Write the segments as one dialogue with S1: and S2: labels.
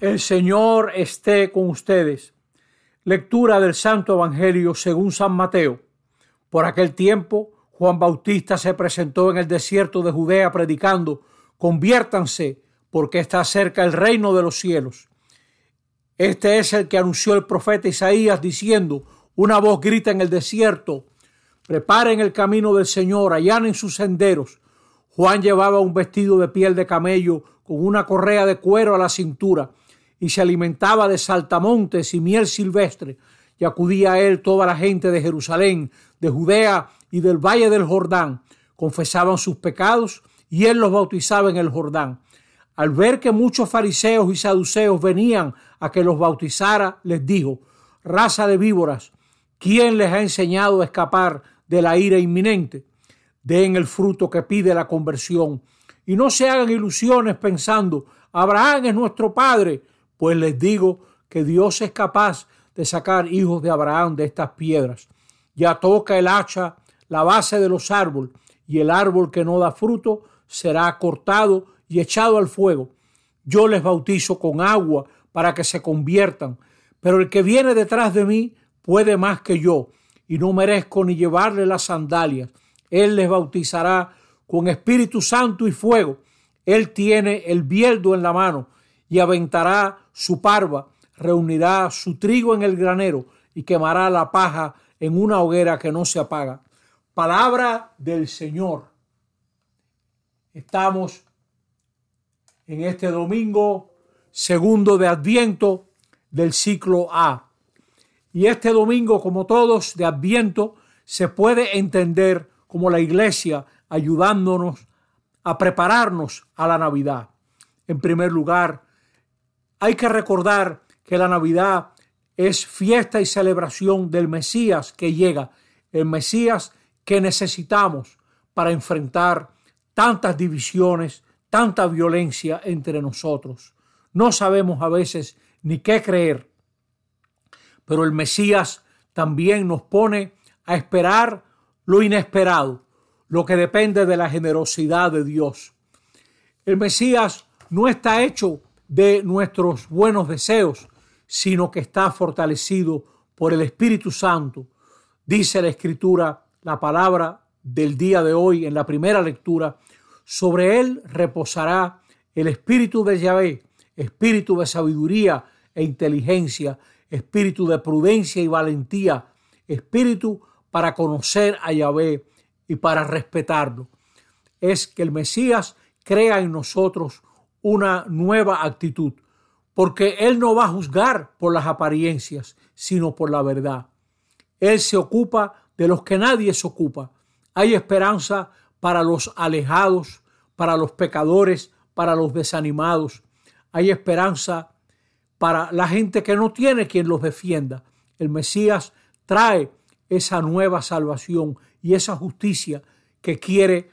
S1: El Señor esté con ustedes. Lectura del Santo Evangelio según San Mateo. Por aquel tiempo, Juan Bautista se presentó en el desierto de Judea predicando, conviértanse, porque está cerca el reino de los cielos. Este es el que anunció el profeta Isaías diciendo, una voz grita en el desierto, preparen el camino del Señor, allanen sus senderos. Juan llevaba un vestido de piel de camello con una correa de cuero a la cintura y se alimentaba de saltamontes y miel silvestre, y acudía a él toda la gente de Jerusalén, de Judea y del valle del Jordán. Confesaban sus pecados y él los bautizaba en el Jordán. Al ver que muchos fariseos y saduceos venían a que los bautizara, les dijo, raza de víboras, ¿quién les ha enseñado a escapar de la ira inminente? Den el fruto que pide la conversión y no se hagan ilusiones pensando, Abraham es nuestro padre pues les digo que Dios es capaz de sacar hijos de Abraham de estas piedras. Ya toca el hacha la base de los árboles, y el árbol que no da fruto será cortado y echado al fuego. Yo les bautizo con agua para que se conviertan, pero el que viene detrás de mí puede más que yo, y no merezco ni llevarle las sandalias. Él les bautizará con Espíritu Santo y fuego. Él tiene el bieldo en la mano y aventará su parva, reunirá su trigo en el granero y quemará la paja en una hoguera que no se apaga. Palabra del Señor. Estamos en este domingo segundo de Adviento del ciclo A. Y este domingo, como todos de Adviento, se puede entender como la iglesia ayudándonos a prepararnos a la Navidad. En primer lugar, hay que recordar que la Navidad es fiesta y celebración del Mesías que llega, el Mesías que necesitamos para enfrentar tantas divisiones, tanta violencia entre nosotros. No sabemos a veces ni qué creer, pero el Mesías también nos pone a esperar lo inesperado, lo que depende de la generosidad de Dios. El Mesías no está hecho de nuestros buenos deseos, sino que está fortalecido por el Espíritu Santo. Dice la Escritura, la palabra del día de hoy en la primera lectura, sobre él reposará el Espíritu de Yahvé, Espíritu de sabiduría e inteligencia, Espíritu de prudencia y valentía, Espíritu para conocer a Yahvé y para respetarlo. Es que el Mesías crea en nosotros una nueva actitud, porque Él no va a juzgar por las apariencias, sino por la verdad. Él se ocupa de los que nadie se ocupa. Hay esperanza para los alejados, para los pecadores, para los desanimados. Hay esperanza para la gente que no tiene quien los defienda. El Mesías trae esa nueva salvación y esa justicia que quiere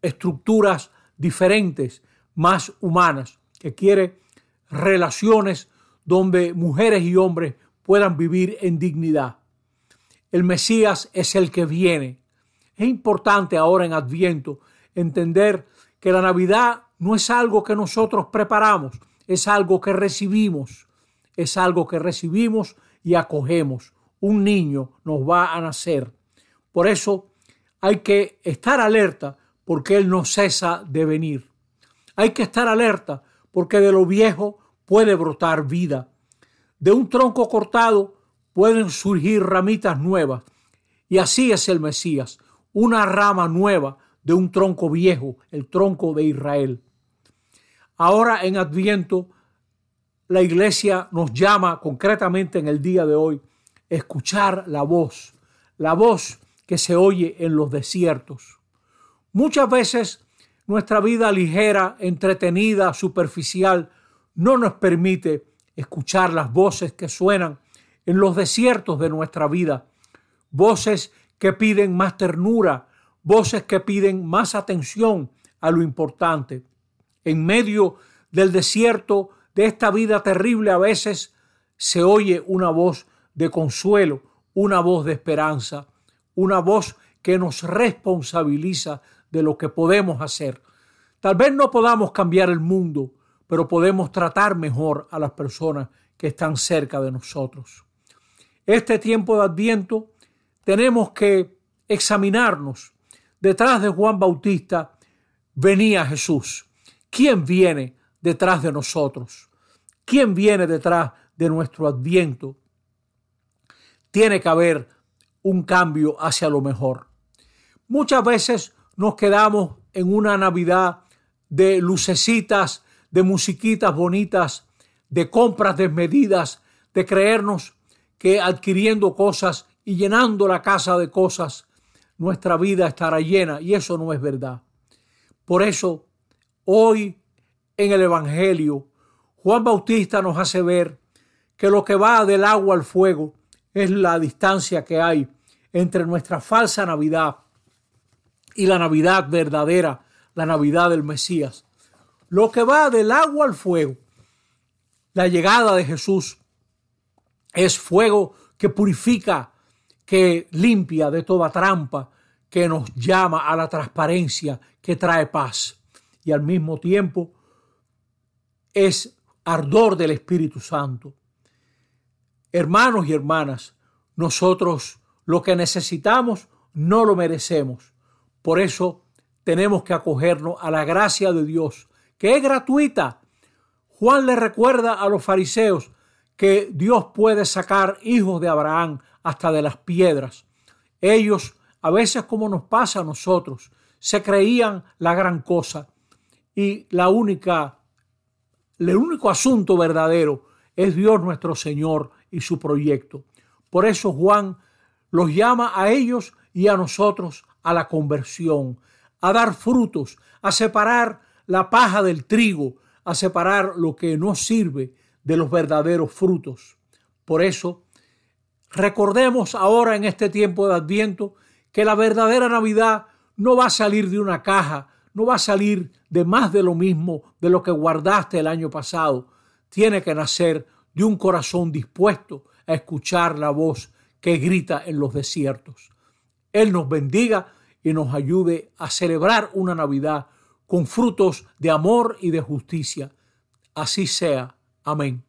S1: estructuras diferentes, más humanas, que quiere relaciones donde mujeres y hombres puedan vivir en dignidad. El Mesías es el que viene. Es importante ahora en Adviento entender que la Navidad no es algo que nosotros preparamos, es algo que recibimos, es algo que recibimos y acogemos. Un niño nos va a nacer. Por eso hay que estar alerta porque Él no cesa de venir. Hay que estar alerta porque de lo viejo puede brotar vida. De un tronco cortado pueden surgir ramitas nuevas. Y así es el Mesías, una rama nueva de un tronco viejo, el tronco de Israel. Ahora en Adviento, la iglesia nos llama concretamente en el día de hoy escuchar la voz, la voz que se oye en los desiertos. Muchas veces nuestra vida ligera, entretenida, superficial, no nos permite escuchar las voces que suenan en los desiertos de nuestra vida, voces que piden más ternura, voces que piden más atención a lo importante. En medio del desierto de esta vida terrible a veces se oye una voz de consuelo, una voz de esperanza, una voz que nos responsabiliza de lo que podemos hacer. Tal vez no podamos cambiar el mundo, pero podemos tratar mejor a las personas que están cerca de nosotros. Este tiempo de Adviento tenemos que examinarnos. Detrás de Juan Bautista venía Jesús. ¿Quién viene detrás de nosotros? ¿Quién viene detrás de nuestro Adviento? Tiene que haber un cambio hacia lo mejor. Muchas veces nos quedamos en una Navidad de lucecitas, de musiquitas bonitas, de compras desmedidas, de creernos que adquiriendo cosas y llenando la casa de cosas, nuestra vida estará llena y eso no es verdad. Por eso, hoy en el Evangelio, Juan Bautista nos hace ver que lo que va del agua al fuego es la distancia que hay entre nuestra falsa Navidad y la Navidad verdadera, la Navidad del Mesías. Lo que va del agua al fuego, la llegada de Jesús, es fuego que purifica, que limpia de toda trampa, que nos llama a la transparencia, que trae paz. Y al mismo tiempo es ardor del Espíritu Santo. Hermanos y hermanas, nosotros lo que necesitamos no lo merecemos. Por eso tenemos que acogernos a la gracia de Dios, que es gratuita. Juan le recuerda a los fariseos que Dios puede sacar hijos de Abraham hasta de las piedras. Ellos, a veces como nos pasa a nosotros, se creían la gran cosa y la única, el único asunto verdadero es Dios nuestro Señor y su proyecto. Por eso Juan los llama a ellos y a nosotros a la conversión, a dar frutos, a separar la paja del trigo, a separar lo que no sirve de los verdaderos frutos. Por eso, recordemos ahora en este tiempo de Adviento que la verdadera Navidad no va a salir de una caja, no va a salir de más de lo mismo de lo que guardaste el año pasado. Tiene que nacer de un corazón dispuesto a escuchar la voz que grita en los desiertos. Él nos bendiga y nos ayude a celebrar una Navidad con frutos de amor y de justicia. Así sea. Amén.